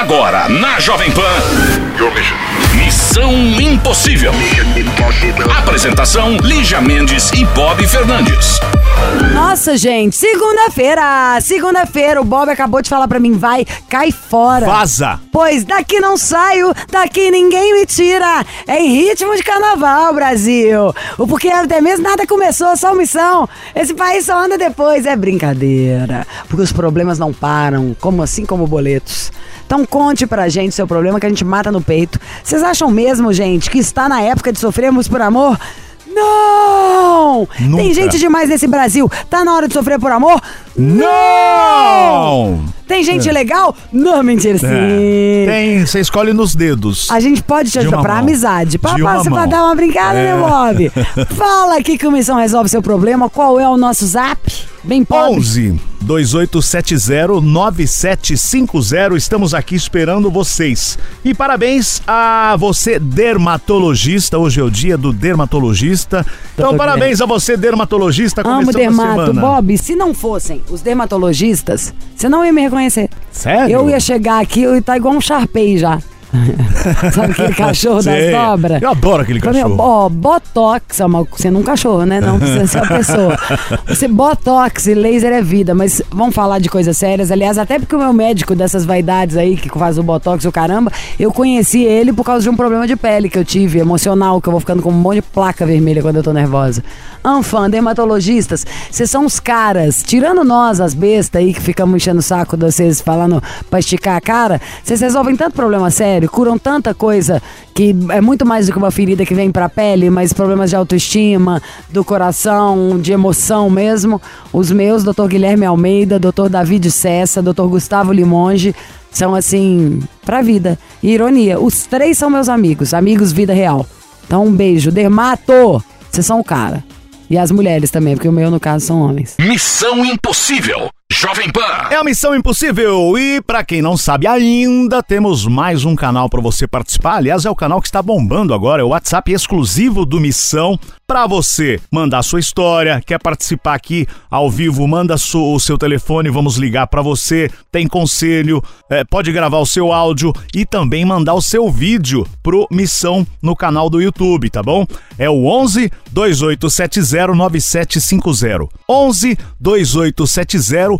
Agora, na Jovem Pan. Missão Impossível. Apresentação: Lígia Mendes e Bob Fernandes. Nossa, gente, segunda-feira! Segunda-feira, o Bob acabou de falar pra mim, vai, cai fora. Vaza! Pois daqui não saio, daqui ninguém me tira. É em ritmo de carnaval, Brasil. O porque até mesmo nada começou, só missão. Esse país só anda depois, é brincadeira. Porque os problemas não param, como assim como boletos. Então conte pra gente seu problema que a gente mata no peito. Vocês acham mesmo, gente, que está na época de sofrermos por amor? Não! Nunca. Tem gente demais nesse Brasil. Tá na hora de sofrer por amor? Não! Tem gente legal? Não, mentira, sim. É. Tem, você escolhe nos dedos. A gente pode te ajudar pra mão. amizade. Pra, pra mão. dar uma brincada, É. né, Bob? Fala aqui que o Missão resolve seu problema. Qual é o nosso zap? Bem pobre. 11 2870 9750. Estamos aqui esperando vocês. E parabéns a você, dermatologista. Hoje é o dia do dermatologista. Então, parabéns a você, dermatologista. Amo dermato. Bob, se não fossem os dermatologistas, você não ia me reconhecer. Sério? Eu ia chegar aqui e tá igual um Sharpei já. Sabe aquele cachorro Sei. das dobras? Eu adoro aquele Pra mim, cachorro. Ó, botox, é uma- não é um cachorro, né? Não precisa ser uma pessoa. Você botox e laser é vida, mas vamos falar de coisas sérias. Aliás, até porque o meu médico dessas vaidades aí, que faz o botox e o caramba, eu conheci ele por causa de um problema de pele que eu tive, emocional, que eu vou ficando com um monte de placa vermelha quando eu tô nervosa. Anfã, dermatologistas, vocês são os caras, tirando nós, as bestas aí que ficamos enchendo o saco de vocês falando pra esticar a cara, vocês resolvem tanto problema sério, curam tanta coisa que é muito mais do que uma ferida que vem pra pele, mas problemas de autoestima, do coração, de emoção mesmo. Os meus, Dr. Guilherme Almeida, Dr. David Cessa, Dr. Gustavo Limonge, são assim, pra vida. E ironia, os três são meus amigos, amigos vida real. Então um beijo. Dermato, vocês são o cara. E as mulheres também, porque o meu, no caso, são homens. Missão Impossível. Jovem Pan. É a Missão Impossível e pra quem não sabe ainda, temos mais um canal pra você participar. Aliás, é o canal que está bombando agora, é o WhatsApp exclusivo do Missão Pra você mandar sua história, quer participar aqui ao vivo, manda o seu telefone, vamos ligar pra você. Tem conselho, é, pode gravar o seu áudio e também mandar o seu vídeo pro Missão no canal do YouTube, tá bom? É o 11 2870 9750. 11 2870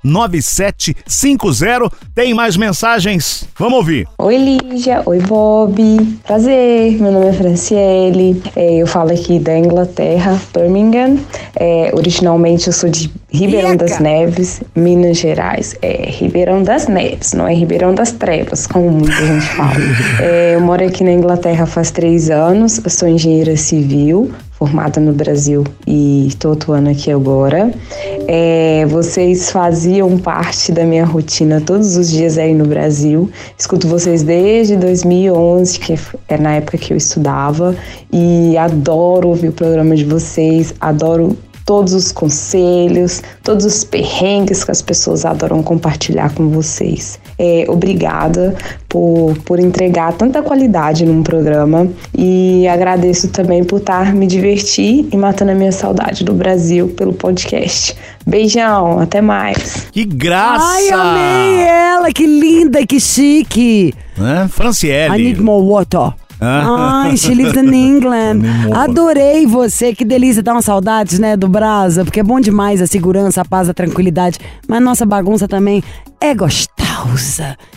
9750. Tem mais mensagens? Vamos ouvir. Oi Lígia, oi Bob, prazer, meu nome é Franciele, é, eu falo aqui da Inglaterra, Birmingham, É, originalmente eu sou de Ribeirão das Neves, Minas Gerais, é Ribeirão das Neves, não é Ribeirão das Trevas, como muita gente fala. É, eu moro aqui na Inglaterra faz três anos, eu sou engenheira civil, formada no Brasil e estou atuando aqui agora. É, vocês faziam parte da minha rotina todos os dias aí no Brasil. Escuto vocês desde 2011, que é na época que eu estudava, e adoro ouvir o programa de vocês, adoro todos os conselhos, todos os perrengues que as pessoas adoram compartilhar com vocês. É, obrigada por, por entregar tanta qualidade num programa e agradeço também por estar me divertir e matando a minha saudade do Brasil pelo podcast. Beijão, até mais. Que graça! Ai, amei ela, que linda, que chique. Né? Franciele. I need more water. Ai, she lives in England. Adorei você, que delícia, dá uma saudades, né, do Brasa, porque é bom demais a segurança, a paz, a tranquilidade, mas nossa bagunça também é gostosa.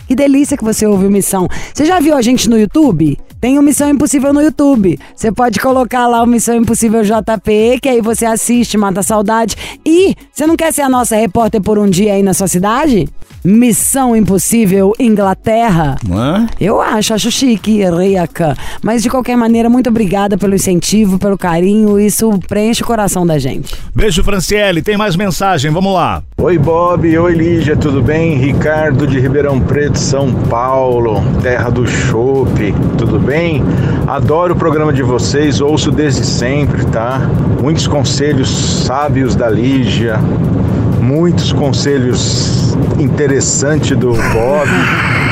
Que delícia que você ouviu Missão. Você já viu a gente no YouTube? Tem o Missão Impossível no YouTube. Você pode colocar lá o Missão Impossível JP, que aí você assiste, mata a saudade. E você não quer ser a nossa repórter por um dia aí na sua cidade? Missão Impossível Inglaterra. Hã? Eu acho, acho chique, reiaca. Mas de qualquer maneira, muito obrigada pelo incentivo, pelo carinho. Isso preenche o coração da gente. Beijo, Franciele. Tem mais mensagem, vamos lá. Oi Bob, oi Lígia, tudo bem? Ricardo de Ribeirão Preto, São Paulo, terra do chopp, tudo bem? Adoro o programa de vocês, ouço desde sempre, tá? Muitos conselhos sábios da Lígia, muitos conselhos interessantes do Bob.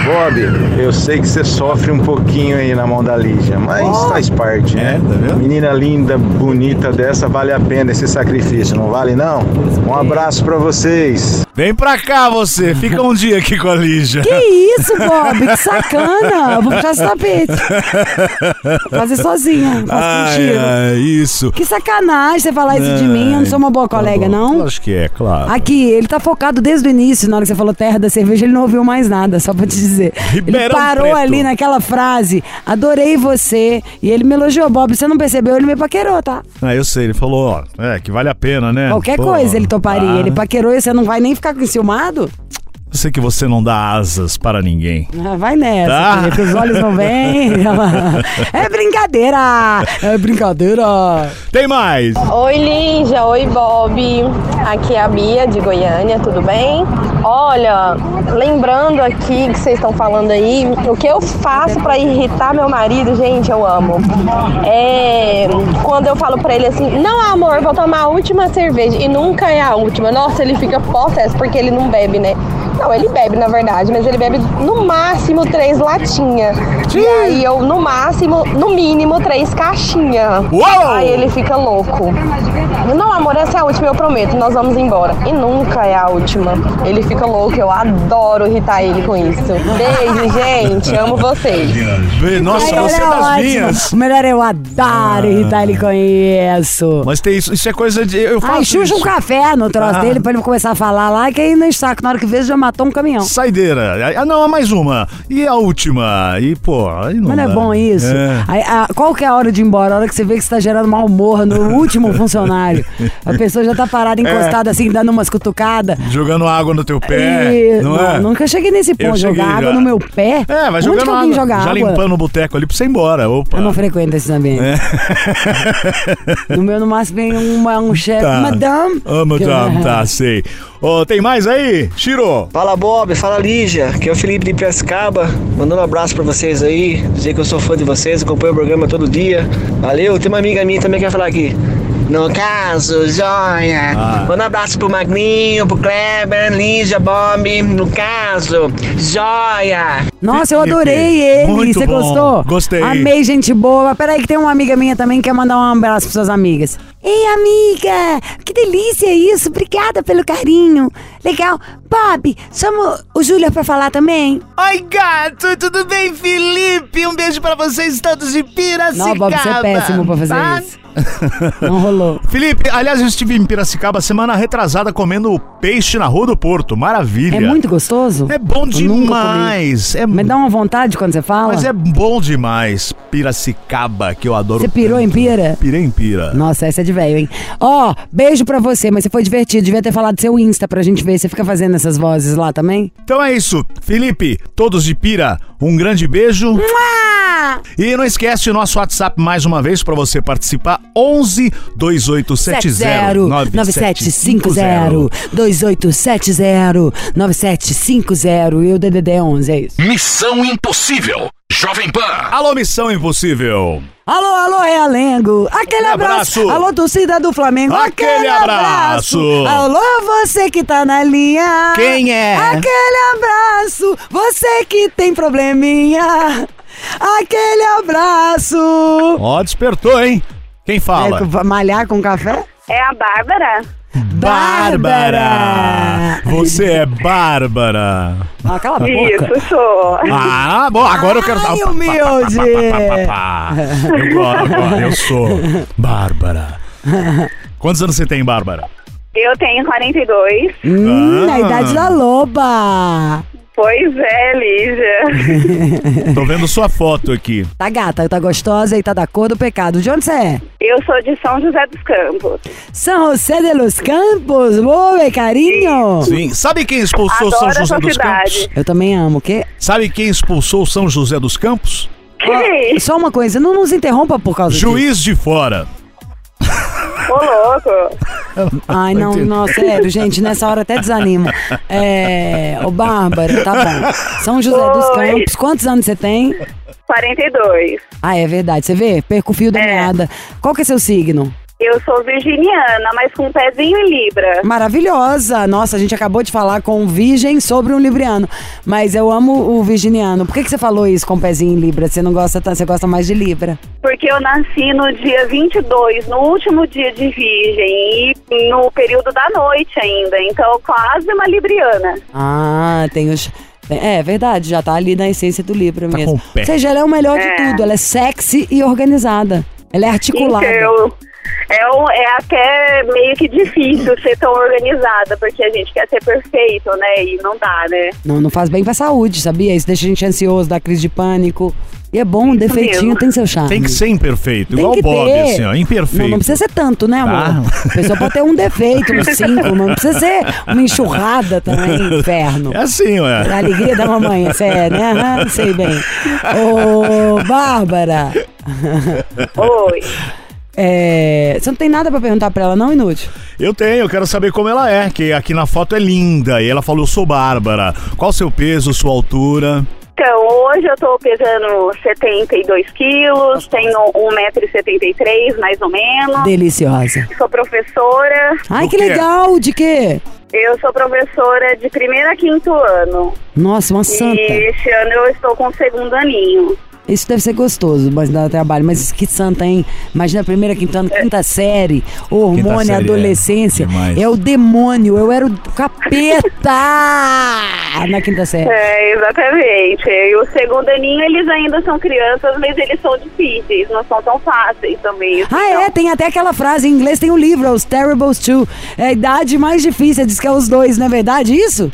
Bob, eu sei que você sofre um pouquinho aí na mão da Lígia, mas faz parte, né? É, tá vendo? Menina linda, bonita dessa, vale a pena esse sacrifício, não vale não? Um abraço pra vocês. Vem pra cá você, fica um dia aqui com a Lígia. Que isso, Bob? Que sacana! Eu Vou puxar esse tapete. Vou fazer sozinha. Faço Ai, ai, isso. Que sacanagem você falar isso de mim. Eu não sou uma boa Tá colega, bom. não. Acho que é, claro. Aqui, ele tá focado desde o início. Na hora que você falou terra da cerveja, ele não ouviu mais nada, só pra te dizer. ele Ribeirão parou Preto. ali naquela frase, adorei você. E ele me elogiou, Bob. Você não percebeu, ele me paquerou, tá? Ah, eu sei, ele falou, ó, é, que vale a pena, né? Qualquer Pô, coisa ele toparia. ah, Ele paquerou e você não vai nem ficar enciumado? Eu sei que você não dá asas para ninguém. Ah, vai nessa, Tá. Felipe, os olhos não vêm. é brincadeira! É brincadeira! Tem mais! Oi Lígia, oi Bob. Aqui é a Bia de Goiânia, tudo bem? Olha, lembrando aqui que vocês estão falando aí, o que eu faço pra irritar meu marido, gente, eu amo. É quando eu falo pra ele assim: "Não, amor, vou tomar a última cerveja" e nunca é a última. Nossa, ele fica possesso porque ele não bebe, né? Não, ele bebe na verdade, mas ele bebe no máximo três latinhas. E aí eu, no máximo, no mínimo, três caixinhas. Uou! Aí ele fica louco. Não, amor, essa é a última, eu prometo, nós vamos embora. E nunca é a última. Ele fica louco, eu adoro irritar ele com isso. Beijo, gente, amo vocês. Nossa, você é ele das ótimo. minhas. O melhor é eu adoro irritar ele com isso. Mas tem isso, isso é coisa de. Eu faço Ai, chucha isso. um café no troço Ah. dele pra ele começar a falar lá, que aí no saco, na hora que vejo, já matou um caminhão. Saideira. Ah, não, mais uma. E a última? E, pô, aí não Mas não é dá. bom isso? É. Aí, a- qual que é a hora de ir embora? A hora que você vê que você tá gerando mau humor no último funcionário. A pessoa já tá parada, encostada assim, dando umas cutucadas. Jogando água no teu pé. E- não é? Nunca cheguei nesse ponto. cheguei Jogar água já. no meu pé? É, vai Onde jogando que água. joga já água? limpando o boteco ali pra você ir embora. Opa. Eu não frequento esses ambientes. No meu, no máximo, vem uma, um chefe. Tá. Madame. Ah, madame, tá, sei. Ô, tem mais aí? Shiro. Fala Bob, fala Lígia, que é o Felipe de Piracicaba, mandando um abraço pra vocês aí, dizer que eu sou fã de vocês, acompanho o programa todo dia. Valeu, tem uma amiga minha também que quer falar aqui. No caso, joia. Ah. Manda um abraço pro Magninho, pro Kleber, Lígia, Bob. No caso, joia. Nossa, eu adorei ele. muito Você bom. gostou? Gostei. Amei, gente boa. Peraí, que tem uma amiga minha também que quer mandar um abraço para suas amigas. Ei, amiga! Que delícia isso! Obrigada pelo carinho. Legal. Bob, chama o Júlio pra falar também. Oi, gato, tudo bem, Felipe? Um beijo pra vocês todos de Piracicaba. Não, Bob, você é péssimo pra fazer tá? isso. Não rolou. Felipe, aliás, eu estive em Piracicaba semana retrasada comendo peixe na Rua do Porto. Maravilha. É muito gostoso? É bom demais. É Me dá uma vontade quando você fala. Mas é bom demais. Piracicaba, que eu adoro. Você pirou em tanto. pira? Pirei em pira. Nossa, essa é de velho, hein? Ó, beijo pra você, mas você foi divertido. Devia ter falado seu Insta pra gente ver. Você fica fazendo essas vozes lá também? Então é isso. Felipe, todos de pira, um grande beijo. E não esquece o nosso WhatsApp mais uma vez para você participar. 11 2870 9750 2870 9750 e o DDD é 11, é isso. Missão Impossível. Jovem Pan. Alô, Missão Impossível. Alô, alô, Realengo. Aquele abraço. abraço. Alô, torcida do Flamengo. Aquele abraço. Alô, você que tá na linha. Quem é? Aquele abraço. Você que tem probleminha. Aquele abraço. Ó, despertou, hein? Quem fala? É, malhar com café? É a Bárbara? Bárbara! Você é Bárbara. Ah, cala a boca. sou. Ah, bom, agora eu quero... Ai, humilde. Eu gosto, agora eu sou Bárbara. Quantos anos você tem, Bárbara? Eu tenho 42. Hum, Ah. a idade da loba. Pois é, Lígia. Tô vendo sua foto aqui. Tá gata, tá gostosa e tá da cor do pecado. De onde você é? Eu sou de São José dos Campos. São José de los Campos. Oi, carinho. Sim. Sabe quem expulsou São Adoro José essa dos cidade. Campos? Eu também amo, o quê? Sabe quem expulsou São José dos Campos? Que? Só uma coisa, não nos interrompa por causa disso. Juiz de fora. Ô, louco. Ai, não, não, sério, gente, nessa hora até desanimo. É. Ô, Bárbara, tá bom. São José dos Oi. Campos, quantos anos você tem? 42. Ah, é verdade. Você vê? Perco o fio da É. meada. Qual que é seu signo? Eu sou virginiana, mas com um pezinho em Libra. Maravilhosa! Nossa, a gente acabou de falar com um virgem sobre um libriano. Mas eu amo o virginiano. Por que, que você falou isso com um pezinho em Libra? Você não gosta tanto, você gosta mais de Libra. Porque eu nasci no dia 22, no último dia de virgem, e no período da noite ainda. Então, quase uma libriana. Ah, tem os. É, é verdade, já tá ali na essência do Libra Tá mesmo. com o pé. Ou seja, ela é o melhor de É. tudo. Ela é sexy e organizada. Ela é articulada. Então, é, um- é até meio que difícil ser tão organizada, porque a gente quer ser perfeito, né? E não dá, né? Não, não faz bem pra saúde, sabia? Isso deixa a gente ansioso, dá crise de pânico. E é bom, um defeitinho mesmo. tem seu charme. Tem que ser imperfeito, Tem igual que o Bob, ter. assim, ó, imperfeito. Não, não precisa ser tanto, né, amor? Ah. A pessoa pode ter um defeito, uns cinco, mas não precisa ser uma enxurrada também, inferno. É assim, A ué. alegria da mamãe, essa é, né? Aham, sei bem. Ô, Bárbara, Oi. É, você não tem nada pra perguntar pra ela, não, Inútil? Eu tenho, eu quero saber como ela é, que aqui na foto é linda. E ela falou, eu sou Bárbara. Qual o seu peso, sua altura? Então, hoje eu tô pesando 72 quilos, tenho 1,73m mais ou menos. Deliciosa. Sou professora. Ai, Do que quê? legal, de quê? Eu sou professora de primeiro a quinto ano. Nossa, uma santa. E esse ano eu estou com o segundo aninho. Isso deve ser gostoso, mas dá trabalho. Mas que santa, hein? Imagina a primeira, quinta, ano, quinta série, hormônio, série, é. adolescência. Demais. É, o demônio, eu era o capeta na quinta série. É, exatamente. E o segundo aninho, eles ainda são crianças, mas eles são difíceis, não são tão fáceis também. Então, Ah, é? Tem até aquela frase em inglês, tem um livro, é os Terribles Two. É a idade mais difícil, diz que é os dois, não é verdade isso?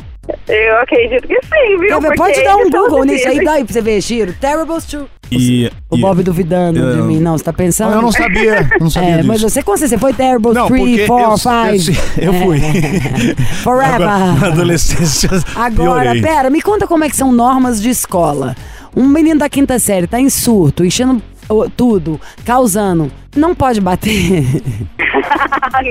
Eu acredito que sim, viu? Porque Pode dar um Google nisso aí, daí pra você ver, Chiro. Terribles Two. E, O e- Bob duvidando de eu- mim. Não, você tá pensando? Eu não sabia, eu não sabia É, disso. mas você com certeza, você foi Terrible Não, 3, porque 4, eu, 5. eu, eu fui. Forever. Agora, na adolescência, Agora, piorei. pera, me conta como é que são normas de escola. Um menino da quinta série tá em surto, enchendo tudo, causando. Não pode bater,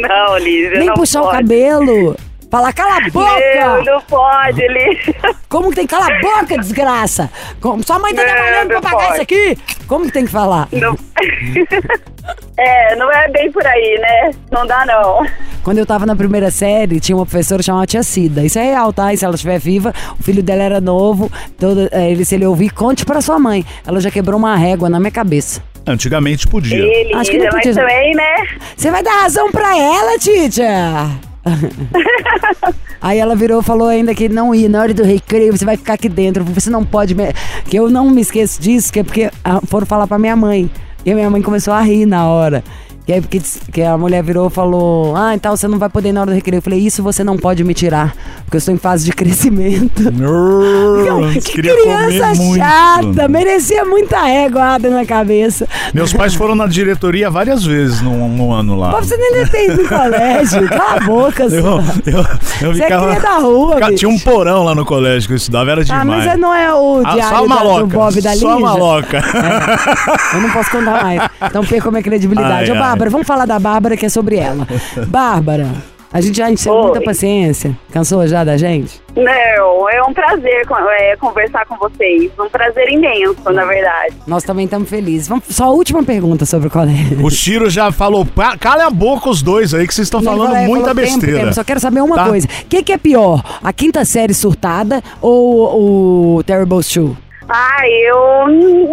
não, Lígia, nem não puxar pode. o cabelo. Falar, cala a Não, boca! não pode, Lígia. Como que tem que cala a boca, desgraça? Como, sua mãe tá Não, trabalhando pra não pagar pode. isso aqui? Como que tem que falar? Não... é, não é bem por aí, né? Não dá, não. Quando eu tava na primeira série, tinha uma professora chamada Tia Cida. Isso é real, tá? E se ela estiver viva, o filho dela era novo. Toda, é, ele, se ele ouvir, conte pra sua mãe. Ela já quebrou uma régua na minha cabeça. Antigamente podia. Ele, Acho que não Lígia, mas podia. também, né? Você vai dar razão pra ela, Titia? Aí ela virou e falou ainda que não ia, na hora do recreio você vai ficar aqui dentro, você não pode. Me... Que eu não me esqueço disso, que é porque ah, foram falar pra minha mãe. E a minha mãe começou a rir na hora. Que, é porque que a mulher virou e falou: Ah, então você não vai poder ir na hora do recreio. Eu falei: Isso você não pode me tirar, porque eu estou em fase de crescimento. Urr, que criança comer muito. chata, merecia muita réguada na cabeça. Meus pais foram na diretoria várias vezes no, no ano lá. Pô, você nem ido no colégio, cala a boca, Eu, só. eu, eu Você é ficava. cria da rua, Ficava- tinha um porão lá no colégio que eu estudava, era Ah, demais. mas é- não é o Ah, diário só a da- do Bob da só Lígia? maloca. É, eu não posso contar mais. Então perco minha credibilidade. Ai, Ô. Bárbara, vamos falar da Bárbara, que é sobre ela. Bárbara, a gente já encheu Oi. muita paciência. Cansou já da gente? Não, é um prazer é, conversar com vocês. Um prazer imenso, na verdade. Nós também estamos felizes. Vamos, só a última pergunta sobre o colégio. O Chiro já falou, "Pa- cala a boca os dois aí que vocês estão falando falou, muita falou tempo, besteira. tempo. Só quero saber uma Tá? coisa. O que, que é pior? A quinta série surtada ou o Terrible Two? Ah, eu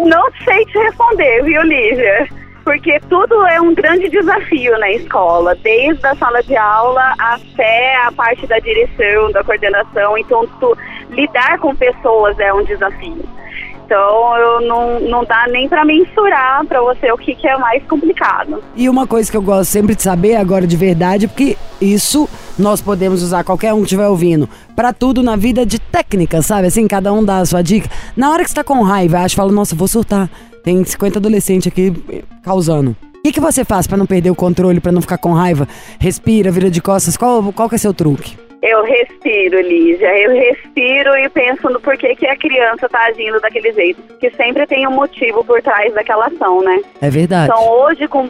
não sei te responder, viu, Lígia? Porque tudo é um grande desafio na escola, desde a sala de aula até a parte da direção, da coordenação. Então, tu- lidar com pessoas é um desafio. Então, eu não, não dá nem para mensurar para você o que, que é mais complicado. E uma coisa que eu gosto sempre de saber agora de verdade, porque isso nós podemos usar, qualquer um que estiver ouvindo, pra tudo na vida de técnica, sabe? Assim, cada um dá a sua dica. Na hora que você tá com raiva, acha, fala, nossa, vou surtar. Tem 50 adolescentes aqui eh, causando. O que, que você faz pra não perder o controle, pra não ficar com raiva? Respira, vira de costas. Qual, qual que é seu truque? Eu respiro, Lígia. Eu respiro e penso no porquê que a criança tá agindo daquele jeito. Que sempre tem um motivo por trás daquela ação, né? É verdade. Então, hoje, com,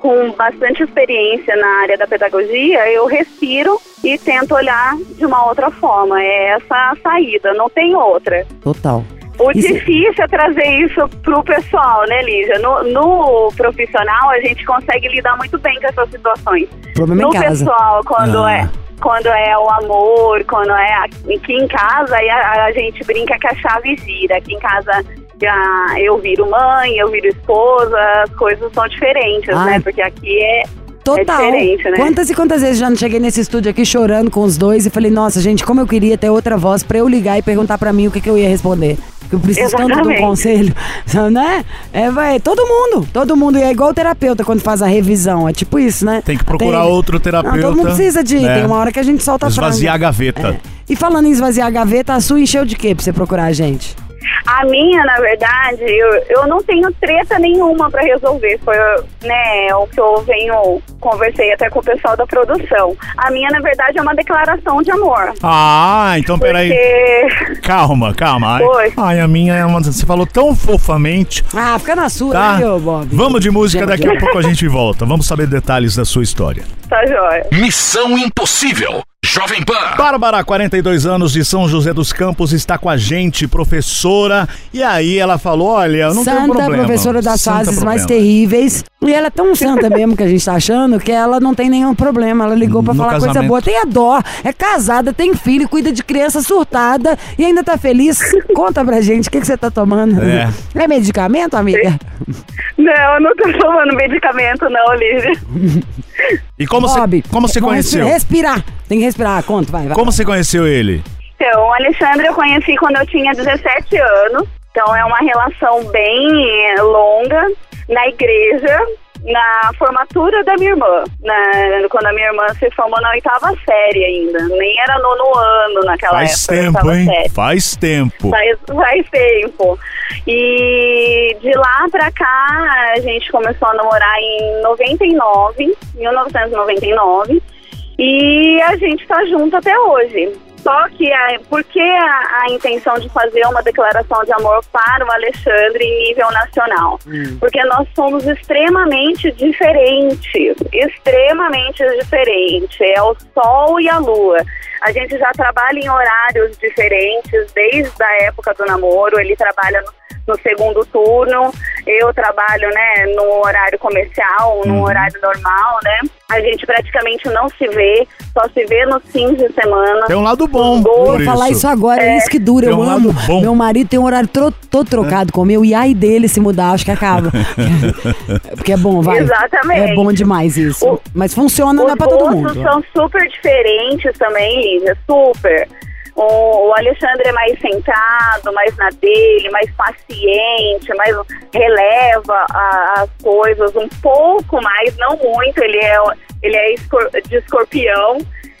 com bastante experiência na área da pedagogia, eu respiro e tento olhar de uma outra forma. É essa a saída, não tem outra. Total. O Isso- difícil é trazer isso pro pessoal, né, Lígia? No, no profissional, a gente consegue lidar muito bem com essas situações. Problema no em casa. pessoal, quando Ah. é quando é o amor, quando é aqui em casa, aí a, a gente brinca que a chave gira. Aqui em casa já eu viro mãe, eu viro esposa, as coisas são diferentes, Ah. né? Porque aqui é Total. É diferente, né? Quantas e quantas vezes já não cheguei nesse estúdio aqui chorando com os dois e falei, nossa, gente, como eu queria ter outra voz pra eu ligar e perguntar pra mim o que, que eu ia responder. Porque eu preciso tanto de um Exatamente. conselho, né? É, vai, todo mundo, todo mundo. E é igual o terapeuta quando faz a revisão. É tipo isso, né? Tem que procurar Tem- outro terapeuta. Não, todo mundo precisa de. É. Tem uma hora que a gente solta a Esvaziar a gaveta. É. E falando em esvaziar a gaveta, a sua encheu de quê pra você procurar a gente? A minha, na verdade, eu, eu não tenho treta nenhuma pra resolver. Foi né, o que eu venho, conversei até com o pessoal da produção. A minha, na verdade, é uma declaração de amor. Ah, então peraí. Porque Calma, calma. Ai, Oi. ai, a minha é uma. Você falou tão fofamente. Ah, fica na sua, Tá? né, meu Bob? Vamos de música, daqui a pouco a gente volta. Vamos saber detalhes da sua história. tá jóia. Missão Impossível. Jovem Pan. Bárbara, 42 anos de São José dos Campos, está com a gente, professora. E aí ela falou: olha, eu não Santa, problema. professora das Santa fases mais problema. terríveis. E ela é tão santa mesmo que a gente tá achando que ela não tem nenhum problema. Ela ligou pra No falar coisa casamento. boa. Tem a dó, é casada, tem filho, cuida de criança surtada e ainda tá feliz. Conta pra gente, o que, que você tá tomando? É. É medicamento, amiga? Não, eu não tô tomando medicamento, não, Lívia. E como Bob, você, como você conheceu? Respirar. Tem que respirar. Conta, vai, vai. Como você conheceu ele? Então, o Alexandre eu conheci quando eu tinha 17 anos. Então, é uma relação bem eh, longa na igreja, na formatura da minha irmã. Na- quando a minha irmã se formou na oitava série ainda. Nem era nono ano naquela Faz época. tempo, hein? série. Faz tempo. Faz, faz tempo. E de lá pra cá, a gente começou a namorar em 99, 1999. E a gente tá junto até hoje. Só que, a, por que a, a intenção de fazer uma declaração de amor para o Alexandre em nível nacional? Porque nós somos extremamente diferentes. Extremamente diferentes. É o Sol e a Lua. A gente já trabalha em horários diferentes desde a época do namoro. Ele trabalha no, no segundo turno, eu trabalho, né, no horário comercial, no horário normal, né? A gente praticamente não se vê, só se vê nos fins de semana. Tem um lado bom. Eu por vou falar isso agora, é isso que dura. Tem Eu um amo. lado bom. Meu marido tem um horário tro todo trocado com o meu, e ai dele se mudar, acho que acaba. Porque é bom, vai. Exatamente. É bom demais isso. O- Mas funciona, não é Os pra todo mundo. são super diferentes também, Lívia, super. O, o Alexandre é mais centrado, mais na dele, mais paciente, mais releva a- as coisas um pouco mais, não muito. Ele é, ele é escor- de escorpião.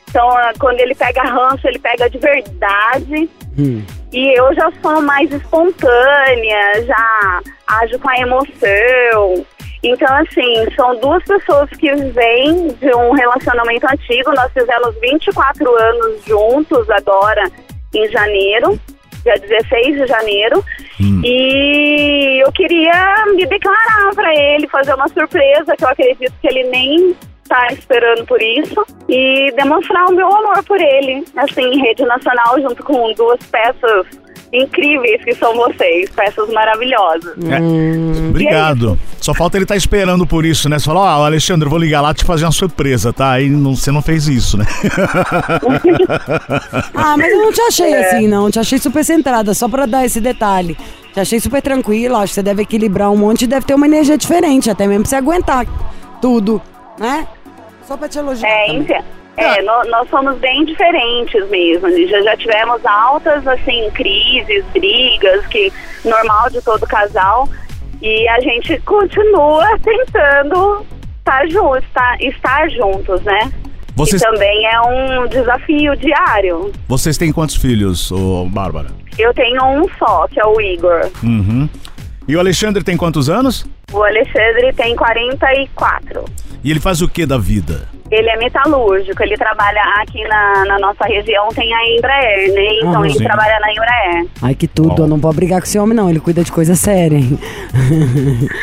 Então, ah, quando ele pega ranço, ele pega de verdade. Hum. E eu já sou mais espontânea, já ajo com a emoção. Então, assim, são duas pessoas que vêm de um relacionamento antigo. Nós fizemos 24 anos juntos agora em janeiro, dia 16 de janeiro. E eu queria me declarar para ele, fazer uma surpresa, que eu acredito que ele nem tá esperando por isso. E demonstrar o meu amor por ele, assim, em rede nacional, junto com duas peças incríveis que são vocês, peças maravilhosas. É. Obrigado. Só falta ele estar esperando por isso, né? Você falou, ó, Alexandre, eu vou ligar lá te fazer uma surpresa, tá? Aí não, você não fez isso, né? Ah, mas eu não te achei É. assim, não. Te achei super centrada, só pra dar esse detalhe. Te achei super tranquila. Acho que você deve equilibrar um monte e deve ter uma energia diferente, até mesmo pra você aguentar tudo, né? Só pra te elogiar. É, também. então, é nó- nós, somos bem diferentes mesmo. Já, já tivemos altas, assim, crises, brigas, que normal de todo casal. E a gente continua tentando estar juntos, tá, estar juntos, né? Vocês, E também é um desafio diário. vocês têm quantos filhos, ô Bárbara? Eu tenho um só, que é o Igor. Uhum. E o Alexandre tem quantos anos? O Alexandre tem 44. E ele faz o que da vida? Ele é metalúrgico, ele trabalha aqui na, na nossa região, tem a Embraer, né? Então Aham. ele Sim. trabalha na Embraer. Ai, que tudo. Bom. Eu não vou brigar com esse homem, não. Ele cuida de coisa séria, hein?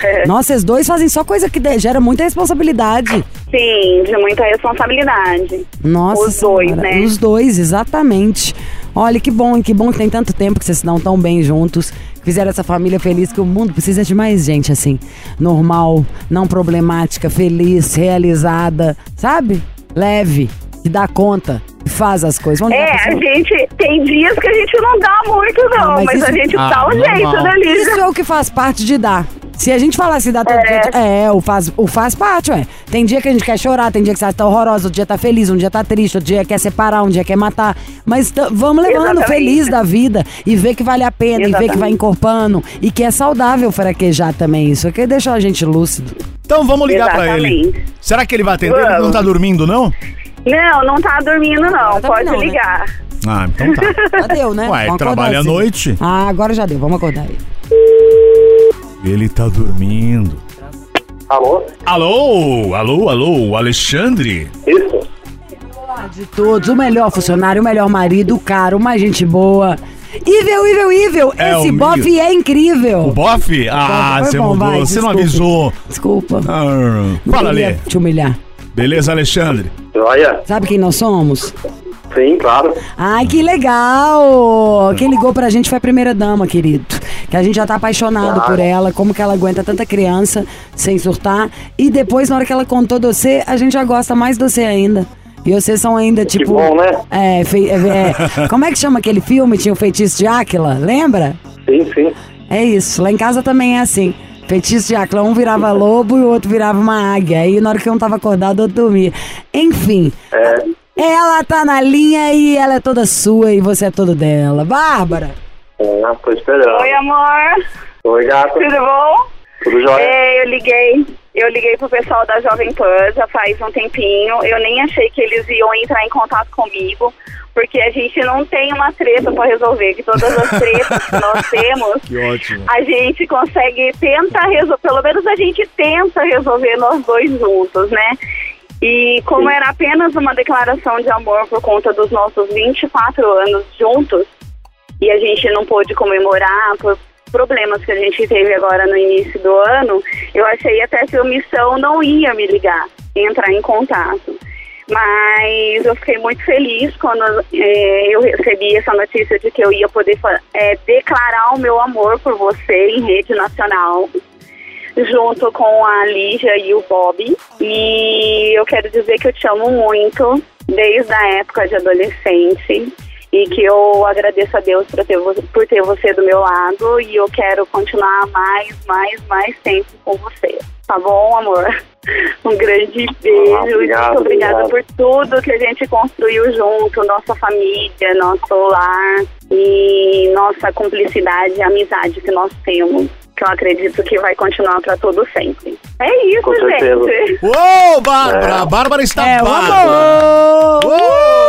É. Nossa, esses dois fazem só coisa que gera muita responsabilidade. Sim, de muita responsabilidade. Nossa Os dois, Senhora, né? Os dois, exatamente. Olha, que bom, que bom que tem tanto tempo que vocês se dão tão bem juntos. Fizeram essa família feliz, que o mundo precisa de mais gente assim. Normal, não problemática, feliz, realizada, sabe? Leve, que dá conta, faz as coisas. Vamos É, a gente tem dias que a gente não dá muito, não, Ah, mas mas, isso- a gente Ah, dá um normal. jeito, né, Lígia? Isso é o que faz parte de dar. Se a gente falasse dar todo É. dia. É, o faz, o faz parte, ué. Tem dia que a gente quer chorar, tem dia que você tá horrorosa, outro dia tá feliz, um dia tá triste, outro dia quer separar, um dia quer matar. Mas vamos levando Exatamente. feliz da vida e ver que vale a pena, e ver que Exatamente. vai encorpando e que é saudável fraquejar também. Isso aqui deixa a gente lúcido. Então vamos ligar pra ele. Exatamente. Será que ele vai atender? Ele não tá dormindo, não? Não, não tá dormindo, não. Também Pode não, né? ligar. Ah, então tá. Já deu, né? Ué, Vamos trabalha à noite. Ah, agora já deu, vamos acordar aí. Ele tá dormindo. Alô? Alô, alô, alô, Alexandre? Isso? De todos, o melhor funcionário, o melhor marido, o cara, uma gente boa. Ivel, Ivel, Ivel, É esse bofe é incrível. O bofe? Ah, você bom, mudou. vai, você não avisou. Desculpa. Ah, fala, Lê. te humilhar. Beleza, Alexandre? Joia? Sabe quem nós somos? Sim, claro. Ai, que legal! Quem ligou pra gente foi a primeira dama, querido. Que a gente já tá apaixonado Ah. por ela, como que ela aguenta tanta criança sem surtar. E depois, na hora que ela contou de você, a gente já gosta mais de você ainda. E vocês são ainda, tipo. bom, né? É, fei- é, é, como é que chama aquele filme? Tinha o feitiço de Áquila, lembra? Sim, sim. É isso, lá em casa também é assim. Feitiço de Áquila, um virava lobo e o outro virava uma águia. Aí na hora que um tava acordado, o outro dormia. Enfim, É. ela tá na linha e ela é toda sua e você é todo dela. Bárbara! Tô esperando. Oi, amor. Oi, gato. Tudo bom? Tudo jóia? É, eu liguei. Eu liguei pro pessoal da Jovem Pan já faz um tempinho. Eu nem achei que eles iam entrar em contato comigo, porque a gente não tem uma treta pra resolver. Que todas as tretas que nós temos, Que a gente consegue tentar resolver. Pelo menos a gente tenta resolver nós dois juntos, né? E como era apenas uma declaração de amor por conta dos nossos 24 anos juntos, e a gente não pôde comemorar por problemas que a gente teve agora no início do ano, eu achei até que a missão não ia me ligar, entrar em contato. Mas eu fiquei muito feliz quando eh, eu recebi essa notícia de que eu ia poder eh, declarar o meu amor por você em rede nacional, junto com a Lígia e o Bob. E eu quero dizer que eu te amo muito, desde a época de adolescente e que eu agradeço a Deus por ter, por ter você do meu lado e eu quero continuar mais, mais, mais tempo com você. Tá bom, amor? Um grande beijo Ah, e obrigado, muito obrigada obrigado. por tudo que a gente construiu junto, nossa família, nosso lar e nossa cumplicidade e amizade que nós temos. Que eu acredito que vai continuar para todo sempre. É isso, Com certeza. gente. Uou, Bárbara! A Bárbara está É bárbara. amor! Uou!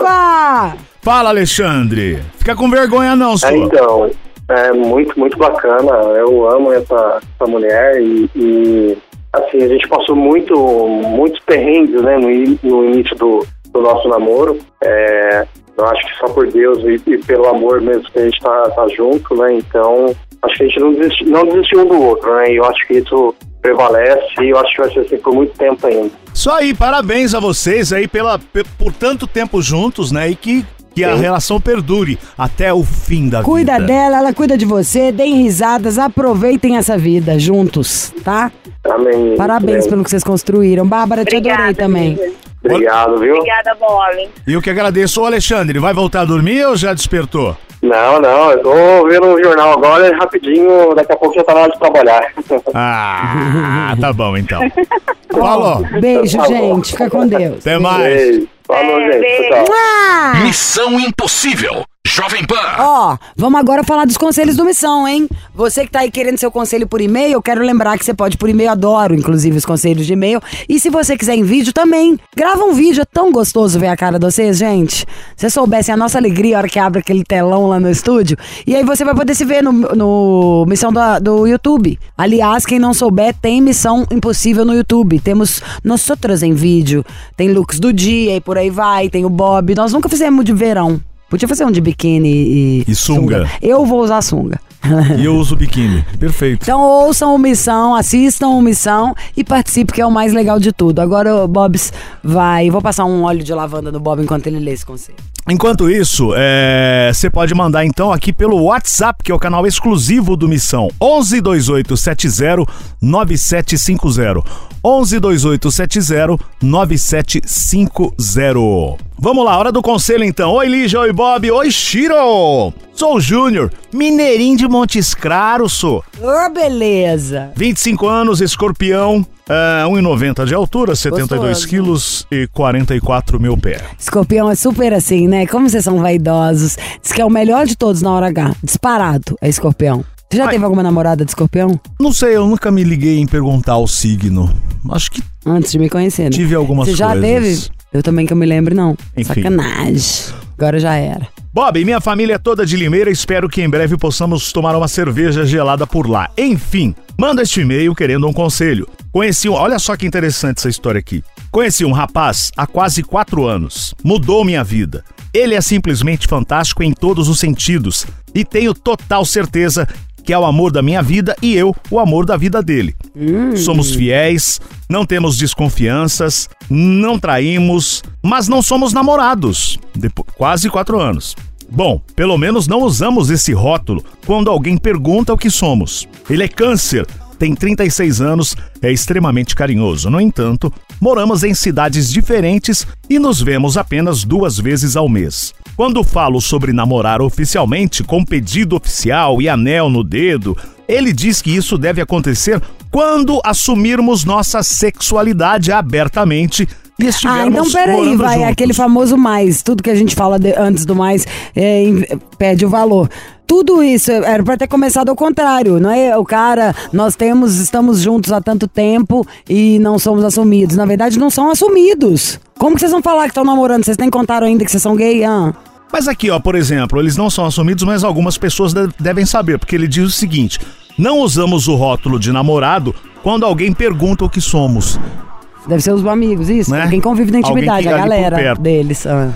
Viva! Fala, Alexandre. Fica com vergonha não, É, sua. então, é muito, muito bacana. Eu amo essa, essa mulher e, e, assim, a gente passou muito, muitos perrengues, né, no, no início do, do nosso namoro. É, eu acho que só por Deus e, e pelo amor mesmo que a gente tá, tá junto, né, então acho que a gente não desistiu, não desistiu um do outro, né, e eu acho que isso prevalece e eu acho que vai ser assim por muito tempo ainda. Isso aí, parabéns a vocês aí pela, pe- por tanto tempo juntos, né? E que, que a Sim. relação perdure até o fim da Cuida vida. dela, ela cuida de você, deem risadas, aproveitem essa vida juntos, tá? Amém. Parabéns Amém. pelo que vocês construíram. Bárbara, te adorei Obrigada, também. Obrigado, viu? Obrigada, Bob. E eu que agradeço. Ô, Alexandre, vai voltar a dormir ou já despertou? Não, não, eu tô vendo o jornal agora rapidinho, daqui a pouco já tá na hora de trabalhar. Ah, tá bom então. Falou. Beijo, Tá gente. Fica com Deus. Até mais. Beijo. Falou, É, gente. beijo. Tchau! Missão Impossível. Jovem Pan. Ó, vamos agora falar dos conselhos do Missão, hein? Você que tá aí querendo seu conselho por e-mail, eu quero lembrar que você pode por e-mail, adoro, inclusive, os conselhos de e-mail. E se você quiser em vídeo também, grava um vídeo, é tão gostoso ver a cara de vocês, gente. Se vocês soubessem a nossa alegria a hora que abre aquele telão lá no estúdio. E aí você vai poder se ver no, no Missão do, do YouTube. Aliás, quem não souber, tem Missão Impossível no YouTube. Temos nós outras em vídeo. Tem looks do dia e por aí vai, tem o Bob. Nós nunca fizemos de verão. Podia fazer um de biquíni e. E sunga. Eu vou usar sunga. E eu uso biquíni. Perfeito. Então ouçam o Missão, assistam o Missão e participe, que é o mais legal de tudo. Agora o Bobs vai. Vou passar um óleo de lavanda no Bob enquanto ele lê esse conselho. Enquanto isso, é, você pode mandar então aqui pelo WhatsApp, que é o canal exclusivo do Missão, 11 2870 9750. 11 2870 9750. Vamos lá, hora do conselho então. Oi Lígia, oi Bob, oi Shiro. Sou o Júnior, mineirinho de Montes Claros, sou. Ô, beleza. 25 anos, escorpião, é, 1,90 de altura, 72 Gostoso. quilos e 44 mil pés. Escorpião é super assim, né? Como vocês são vaidosos. Diz que é o melhor de todos na hora H. Disparado é escorpião. Você já Ai. teve alguma namorada de escorpião? Não sei, eu nunca me liguei em perguntar o signo. Acho que Antes de me conhecer, né? tive algumas Você já coisas. teve? Eu também que eu me lembro, não. Enfim. Sacanagem. Agora já era. Bob, minha família é toda de Limeira, espero que em breve possamos tomar uma cerveja gelada por lá. Enfim, manda este e-mail querendo um conselho. Conheci um. Olha só que interessante essa história aqui. Conheci um rapaz há quase quatro anos. Mudou minha vida. Ele é simplesmente fantástico em todos os sentidos e tenho total certeza que é o amor da minha vida e eu o amor da vida dele. Somos fiéis, não temos desconfianças, não traímos, mas não somos namorados. Depo- quase quatro anos. Bom, pelo menos não usamos esse rótulo quando alguém pergunta o que somos. Ele é câncer, tem 36 anos, é extremamente carinhoso. No entanto, moramos em cidades diferentes e nos vemos apenas duas vezes ao mês. Quando falo sobre namorar oficialmente, com pedido oficial e anel no dedo, ele diz que isso deve acontecer quando assumirmos nossa sexualidade abertamente e Ah, estivermos então peraí, vai. juntos. Aquele famoso mais. Tudo que a gente fala de- antes do mais é, perde o valor. Tudo isso era pra ter começado ao contrário, não é? O cara, nós temos, estamos juntos há tanto tempo e não somos assumidos. Na verdade, não são assumidos. Como que vocês vão falar que estão namorando? Vocês nem contaram ainda que vocês são gay? Ah. Mas aqui, ó, por exemplo, eles não são assumidos, mas algumas pessoas de- devem saber, porque ele diz o seguinte: não usamos o rótulo de namorado quando alguém pergunta o que somos. Deve ser os amigos, isso? Né? Quem convive na intimidade, a galera deles. ah.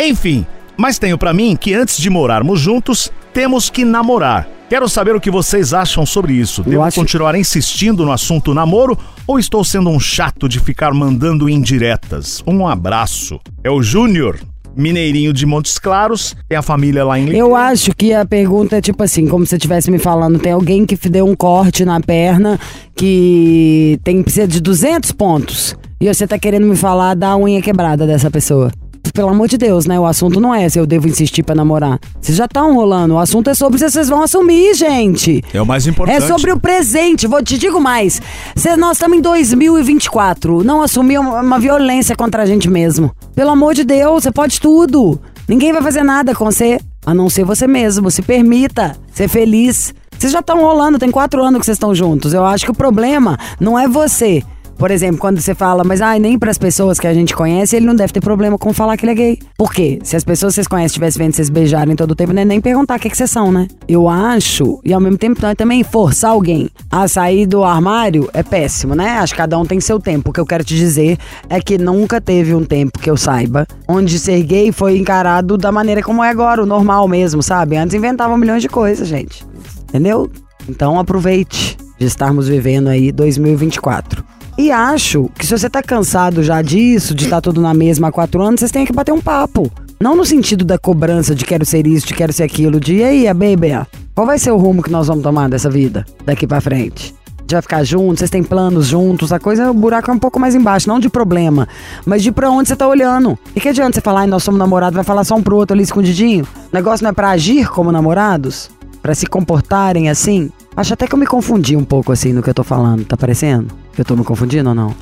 Enfim, mas tenho pra mim que antes de morarmos juntos, temos que namorar. Quero saber o que vocês acham sobre isso. Devo acho- continuar insistindo no assunto namoro ou estou sendo um chato de ficar mandando indiretas? Um abraço. É o Júnior, mineirinho de Montes Claros, tem a família lá em Limeira. Eu acho que a pergunta é tipo assim, como se você estivesse me falando, tem alguém que deu um corte na perna que tem precisa de 200 pontos e você tá querendo me falar da unha quebrada dessa pessoa. Pelo amor de Deus, né? O assunto não é se eu devo insistir pra namorar. Vocês já estão rolando. O assunto é sobre se vocês vão assumir, gente. É o mais importante. É sobre o presente. Vou te digo mais. Se nós estamos em 2024. Não assumir é uma, uma violência contra a gente mesmo. Pelo amor de Deus, você pode tudo. Ninguém vai fazer nada com você, a não ser você mesmo. Se permita ser feliz. Vocês já estão rolando, tem quatro anos que vocês estão juntos. Eu acho que o problema não é você. Por exemplo, quando você fala, mas ai, nem para as pessoas que a gente conhece, ele não deve ter problema com falar que ele é gay. Por quê? Se as pessoas que vocês conhecem estivessem vendo vocês beijarem todo o tempo, não é nem perguntar o que, que vocês são, né? Eu acho, e ao mesmo tempo é também forçar alguém a sair do armário é péssimo, né? Acho que cada um tem seu tempo. O que eu quero te dizer é que nunca teve um tempo que eu saiba onde ser gay foi encarado da maneira como é agora, o normal mesmo, sabe? Antes inventavam milhões de coisas, gente. Entendeu? Então aproveite de estarmos vivendo aí 2024. E acho que se você tá cansado já disso, de estar tudo na mesma há quatro anos, vocês têm que bater um papo. Não no sentido da cobrança de quero ser isso, de quero ser aquilo, de e aí, a baby, qual vai ser o rumo que nós vamos tomar dessa vida daqui pra frente? Gente vai ficar juntos, vocês têm planos juntos, a coisa, o buraco é um pouco mais embaixo, não de problema, mas de pra onde você tá olhando. E que adianta você falar, nós somos namorados, vai falar só um pro outro ali escondidinho? O negócio não é pra agir como namorados? Pra se comportarem assim? Acho até que eu me confundi um pouco assim no que eu tô falando, tá parecendo? Eu tô me confundindo ou não?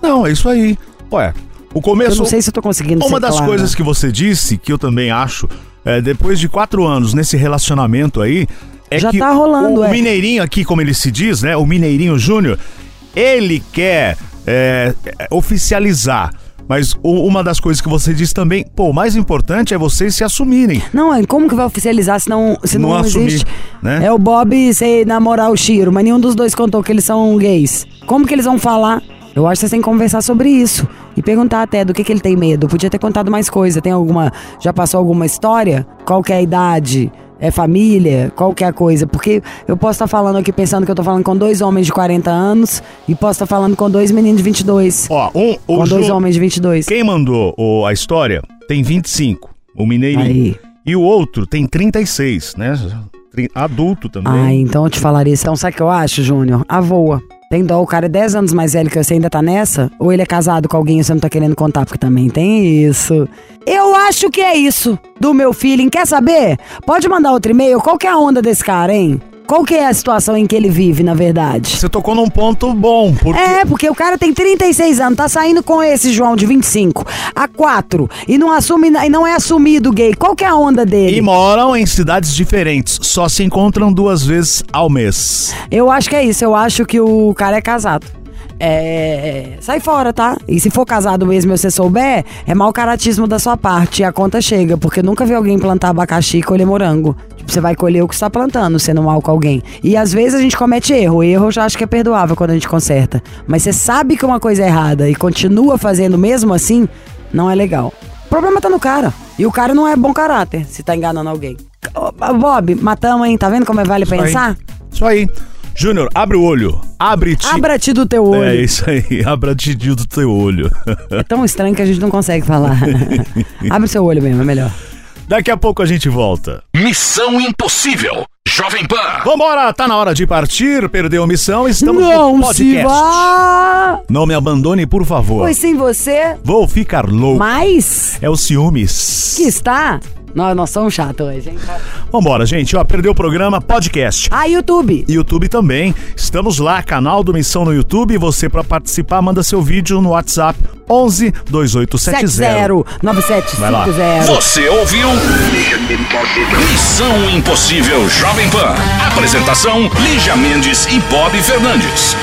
Não, é isso aí. Ué, o começo. Eu não sei se eu tô conseguindo Uma das coisas que você disse, que eu também acho, é, depois de quatro anos nesse relacionamento aí, é Já que tá rolando, o, é. Mineirinho aqui, como ele se diz, né? O Mineirinho Júnior, ele quer é, é, oficializar. Mas o- uma das coisas que você disse também, pô, o mais importante é vocês se assumirem. Não, é como que vai oficializar se não, se não, Não assumir, existe? né? É o Bob sei namorar o Chiro, mas nenhum dos dois contou que eles são gays. Como que eles vão falar? Eu acho que vocês têm que conversar sobre isso. E perguntar até do que, que ele tem medo. Podia ter contado mais coisa. Tem alguma. Já passou alguma história? Qual que é a idade? É família? Qual que a coisa? Porque eu posso estar falando aqui pensando que eu tô falando com dois homens de 40 anos e posso estar falando com dois meninos de 22. Ó, um, o com dois homens de 22. Quem mandou o- a história tem 25. O Mineirinho. Aí. E o outro tem 36, né? Adulto também. Ah, então eu te falaria isso. Então sabe o que eu acho, Júnior? A voa. Tem dó, o cara é 10 anos mais velho que você ainda tá nessa? Ou ele é casado com alguém e você não tá querendo contar? Porque também tem isso. Eu acho que é isso do meu feeling. Quer saber? Pode mandar outro e-mail. Qual que é a onda desse cara, hein? Qual que é a situação em que ele vive, na verdade? Você tocou num ponto bom, porque É, porque o cara tem 36 anos, tá saindo com esse João de 25 a 4 e não assume e não é assumido gay. Qual que é a onda dele? e moram em cidades diferentes, só se encontram duas vezes ao mês. Eu acho que é isso. Eu acho que o cara é casado. É. Sai fora, tá? E se for casado mesmo e você souber, é mau caratismo da sua parte. E a conta chega, porque nunca vi alguém plantar abacaxi e colher morango. Você vai colher o que está plantando, sendo mal com alguém. E às vezes a gente comete erro. Erro eu já acho que é perdoável quando a gente conserta. Mas você sabe que uma coisa é errada e continua fazendo mesmo assim, não é legal. O problema tá no cara. E o cara não é bom caráter, se tá enganando alguém. Bob, matamos, hein? Tá vendo como é vale Isso aí. pensar? Isso aí. Júnior, abre o olho. Abre-te. Abra-te do teu olho. É isso aí, abra-te do teu olho. É tão estranho que a gente não consegue falar. Abre seu olho mesmo, é melhor. Daqui a pouco a gente volta. Missão Impossível. Jovem Pan. Vambora, tá na hora de partir, perdeu a missão, estamos no não podcast. se vá! Não me abandone, por favor. Pois sem você, Vou ficar louco. mas É o ciúmes. que está... Nós, nós somos chatos hoje, hein? Vambora, gente, ó, perdeu o programa, podcast. Ah, YouTube. YouTube também. Estamos lá, canal do Missão no YouTube. Você para participar, manda seu vídeo no WhatsApp 11 2870. 709750. Você ouviu? Missão Impossível Jovem Pan. Apresentação: Lígia Mendes e Bob Fernandes.